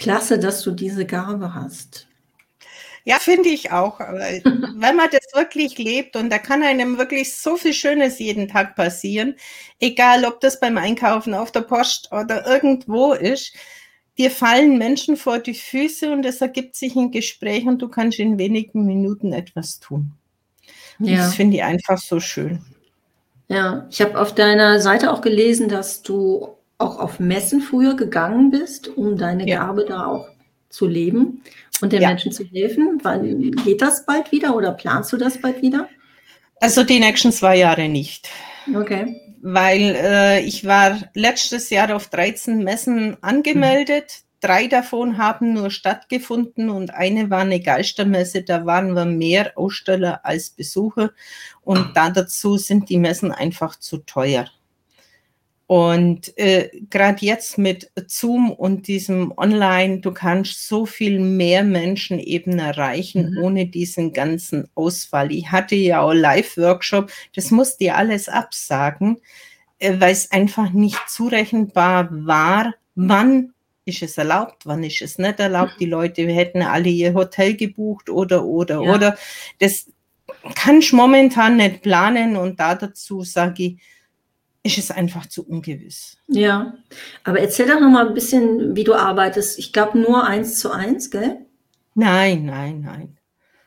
Klasse, dass du diese Gabe hast. Ja, finde ich auch. Wenn man das wirklich lebt und da kann einem wirklich so viel Schönes jeden Tag passieren, egal ob das beim Einkaufen auf der Post oder irgendwo ist, dir fallen Menschen vor die Füße und es ergibt sich ein Gespräch und du kannst in wenigen Minuten etwas tun. Ja. Das finde ich einfach so schön. Ja, ich habe auf deiner Seite auch gelesen, dass du auch auf Messen früher gegangen bist, um deine ja. Gabe da auch zu leben und den ja. Menschen zu helfen. Wann geht das bald wieder oder planst du das bald wieder? Also die nächsten zwei Jahre nicht. Okay. Weil äh, ich war letztes Jahr auf 13 Messen angemeldet. Mhm. Drei davon haben nur stattgefunden und eine war eine Geistermesse. Da waren wir mehr Aussteller als Besucher. Und da dazu sind die Messen einfach zu teuer. Und äh, gerade jetzt mit Zoom und diesem Online, du kannst so viel mehr Menschen eben erreichen, mhm. ohne diesen ganzen Ausfall. Ich hatte ja auch Live-Workshop, das musste ich alles absagen, äh, weil es einfach nicht zurechenbar war, wann ist es erlaubt, wann ist es nicht erlaubt. Die Leute hätten alle ihr Hotel gebucht oder, oder, ja. oder. Das kann ich momentan nicht planen und da dazu sage ich, ist es einfach zu ungewiss. Ja, aber erzähl doch noch mal ein bisschen, wie du arbeitest. Ich glaube nur eins zu eins, gell? Nein, nein, nein.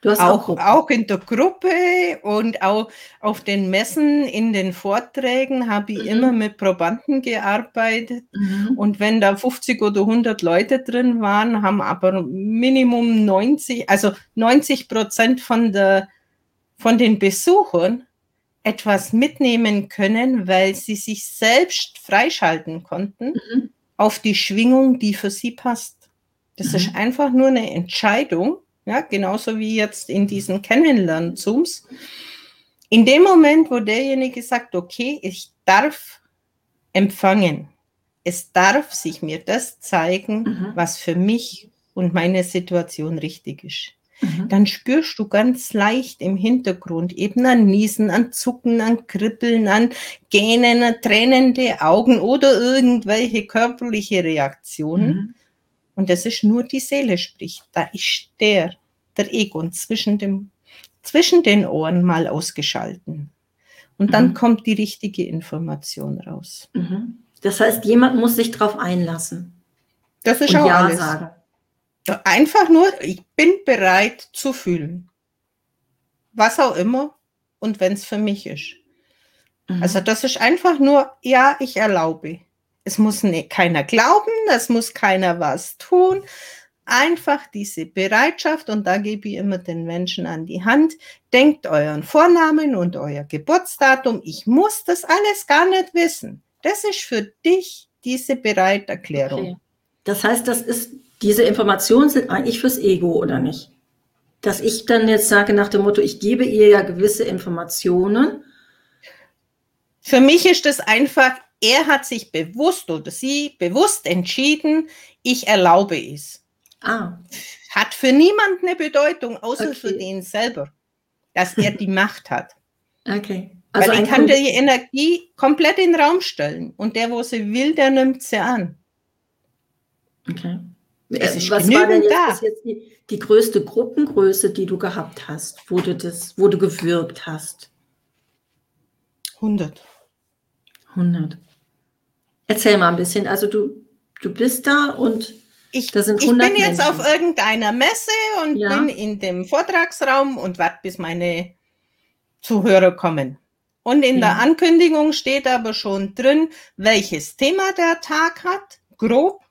Du hast auch, auch, auch, in der Gruppe und auch auf den Messen, in den Vorträgen habe ich mhm. immer mit Probanden gearbeitet. Mhm. Und wenn da 50 oder 100 Leute drin waren, haben aber Minimum 90, also 90 Prozent von, der, von den Besuchern etwas mitnehmen können, weil sie sich selbst freischalten konnten mhm. auf die Schwingung, die für sie passt. Das mhm. ist einfach nur eine Entscheidung, ja, genauso wie jetzt in diesen Kennenlern-Zooms. In dem Moment, wo derjenige sagt, okay, ich darf empfangen, es darf sich mir das zeigen, mhm. was für mich und meine Situation richtig ist. Mhm. dann spürst du ganz leicht im Hintergrund eben an Niesen, an Zucken, an Kribbeln, an Gähnen, an tränende Augen oder irgendwelche körperliche Reaktionen. Mhm. Und das ist nur die Seele spricht. Da ist der, der Egon zwischen, dem, zwischen den Ohren mal ausgeschalten. Und dann mhm. kommt die richtige Information raus. Mhm. Das heißt, jemand muss sich darauf einlassen. Das ist und auch ja alles. sagen. Einfach nur, ich bin bereit zu fühlen. Was auch immer und wenn es für mich ist. Mhm. Also das ist einfach nur, ja, ich erlaube. Es muss ne, keiner glauben, es muss keiner was tun. Einfach diese Bereitschaft und da gebe ich immer den Menschen an die Hand. Denkt euren Vornamen und euer Geburtsdatum. Ich muss das alles gar nicht wissen. Das ist für dich diese Bereiterklärung. Okay. Das heißt, das ist diese Informationen sind eigentlich fürs Ego, oder nicht? Dass ich dann jetzt sage nach dem Motto, ich gebe ihr ja gewisse Informationen. Für mich ist das einfach, er hat sich bewusst oder sie bewusst entschieden, ich erlaube es. Ah. Hat für niemanden eine Bedeutung, außer okay. für den selber, dass er die Macht hat. Okay. Also Weil ich kann die Energie komplett in den Raum stellen und der, wo sie will, der nimmt sie an. Okay. Es Was war denn jetzt, jetzt die, die, größte Gruppengröße, die du gehabt hast, wo du, das, wo du gewirkt hast? 100. 100. Erzähl mal ein bisschen. Also du, du bist da und ich, da sind 100 ich bin jetzt Menschen. auf irgendeiner Messe und ja. bin in dem Vortragsraum und warte, bis meine Zuhörer kommen. Und in ja. der Ankündigung steht aber schon drin, welches Thema der Tag hat, grob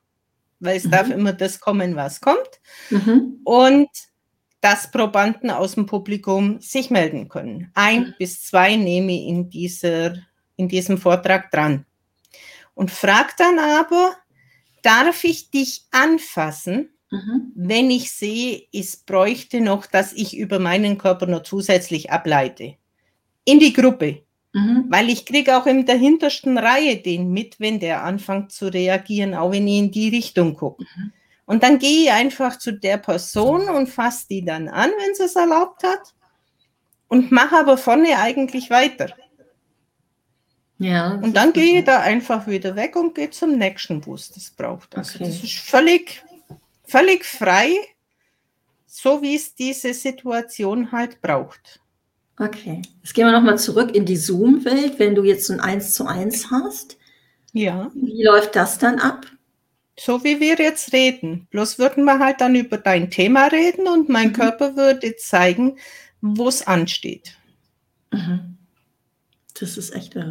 weil es mhm. darf immer das kommen, was kommt. Mhm. Und dass Probanden aus dem Publikum sich melden können. Ein mhm. bis zwei nehme ich in, dieser, in diesem Vortrag dran. Und frag dann aber, darf ich dich anfassen, mhm. wenn ich sehe, es bräuchte noch, dass ich über meinen Körper noch zusätzlich ableite? In die Gruppe. Mhm. Weil ich kriege auch in der hintersten Reihe den mit, wenn der anfängt zu reagieren, auch wenn ich in die Richtung gucke. Mhm. Und dann gehe ich einfach zu der Person und fasse die dann an, wenn sie es erlaubt hat, und mache aber vorne eigentlich weiter. Ja, und dann gehe ich da einfach wieder weg und gehe zum nächsten, wo es das braucht. Also okay. das ist völlig völlig frei, so wie es diese Situation halt braucht. Okay, jetzt gehen wir nochmal zurück in die Zoom-Welt, wenn du jetzt ein Eins zu eins hast. Ja. Wie läuft das dann ab? So wie wir jetzt reden. Bloß würden wir halt dann über dein Thema reden und mein mhm. Körper würde zeigen, wo es ansteht. Mhm. Das ist echt